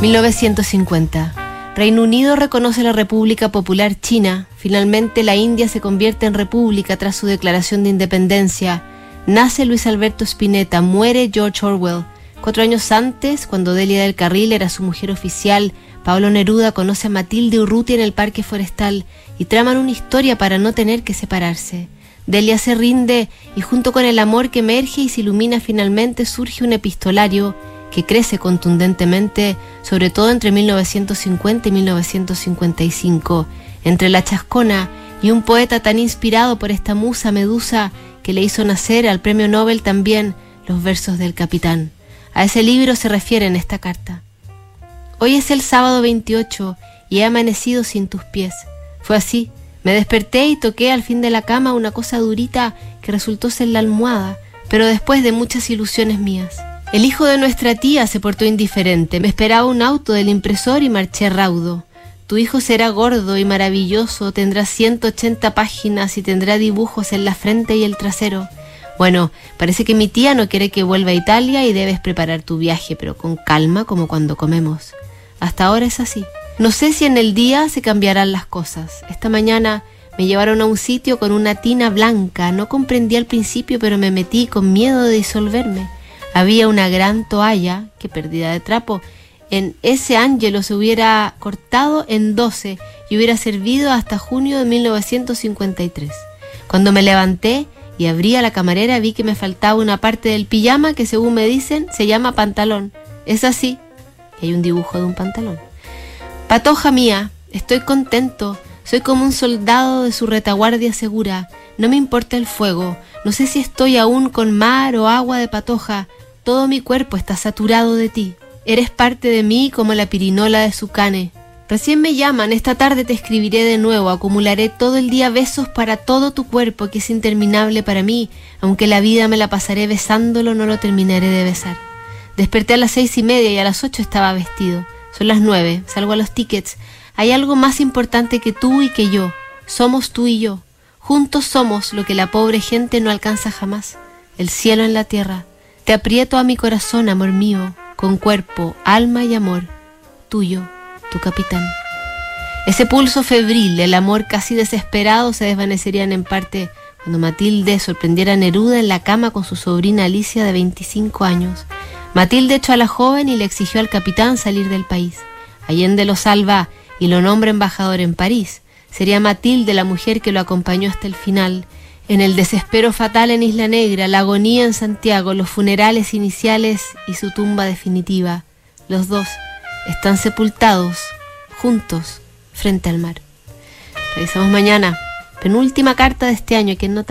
1950. Reino Unido reconoce la República Popular China. Finalmente la India se convierte en república tras su declaración de independencia. Nace Luis Alberto Spinetta, muere George Orwell. Cuatro años antes, cuando Delia del Carril era su mujer oficial, Pablo Neruda conoce a Matilde Urrutia en el Parque Forestal y traman una historia para no tener que separarse. Delia se rinde y junto con el amor que emerge y se ilumina finalmente surge un epistolario que crece contundentemente, sobre todo entre 1950 y 1955, entre la chascona y un poeta tan inspirado por esta musa medusa que le hizo nacer al premio Nobel también los versos del capitán. A ese libro se refiere en esta carta. Hoy es el sábado 28 y he amanecido sin tus pies. Fue así. Me desperté y toqué al fin de la cama una cosa durita que resultó ser la almohada, pero después de muchas ilusiones mías. El hijo de nuestra tía se portó indiferente. Me esperaba un auto del impresor y marché raudo. Tu hijo será gordo y maravilloso, tendrá 180 páginas y tendrá dibujos en la frente y el trasero. Bueno, parece que mi tía no quiere que vuelva a Italia y debes preparar tu viaje, pero con calma como cuando comemos. Hasta ahora es así. No sé si en el día se cambiarán las cosas. Esta mañana me llevaron a un sitio con una tina blanca. No comprendí al principio, pero me metí con miedo de disolverme. Había una gran toalla, que perdida de trapo, en ese ángelo se hubiera cortado en 12 y hubiera servido hasta junio de 1953. Cuando me levanté y abrí a la camarera vi que me faltaba una parte del pijama que según me dicen se llama pantalón. Es así. Hay un dibujo de un pantalón. Patoja mía, estoy contento. Soy como un soldado de su retaguardia segura. No me importa el fuego. No sé si estoy aún con mar o agua de patoja. Todo mi cuerpo está saturado de ti. Eres parte de mí como la pirinola de su cane. Recién me llaman, esta tarde te escribiré de nuevo, acumularé todo el día besos para todo tu cuerpo que es interminable para mí, aunque la vida me la pasaré besándolo, no lo terminaré de besar. Desperté a las seis y media y a las ocho estaba vestido. Son las nueve, salgo a los tickets. Hay algo más importante que tú y que yo. Somos tú y yo. Juntos somos lo que la pobre gente no alcanza jamás. El cielo en la tierra, te aprieto a mi corazón, amor mío, con cuerpo, alma y amor, tuyo, tu capitán. Ese pulso febril, el amor casi desesperado se desvanecerían en parte cuando Matilde sorprendiera a Neruda en la cama con su sobrina Alicia de 25 años. Matilde echó a la joven y le exigió al capitán salir del país. Allende lo salva y lo nombra embajador en París. Sería Matilde la mujer que lo acompañó hasta el final en el desespero fatal en Isla Negra, la agonía en Santiago, los funerales iniciales y su tumba definitiva. Los dos están sepultados juntos frente al mar. Revisamos mañana. Penúltima carta de este año. que no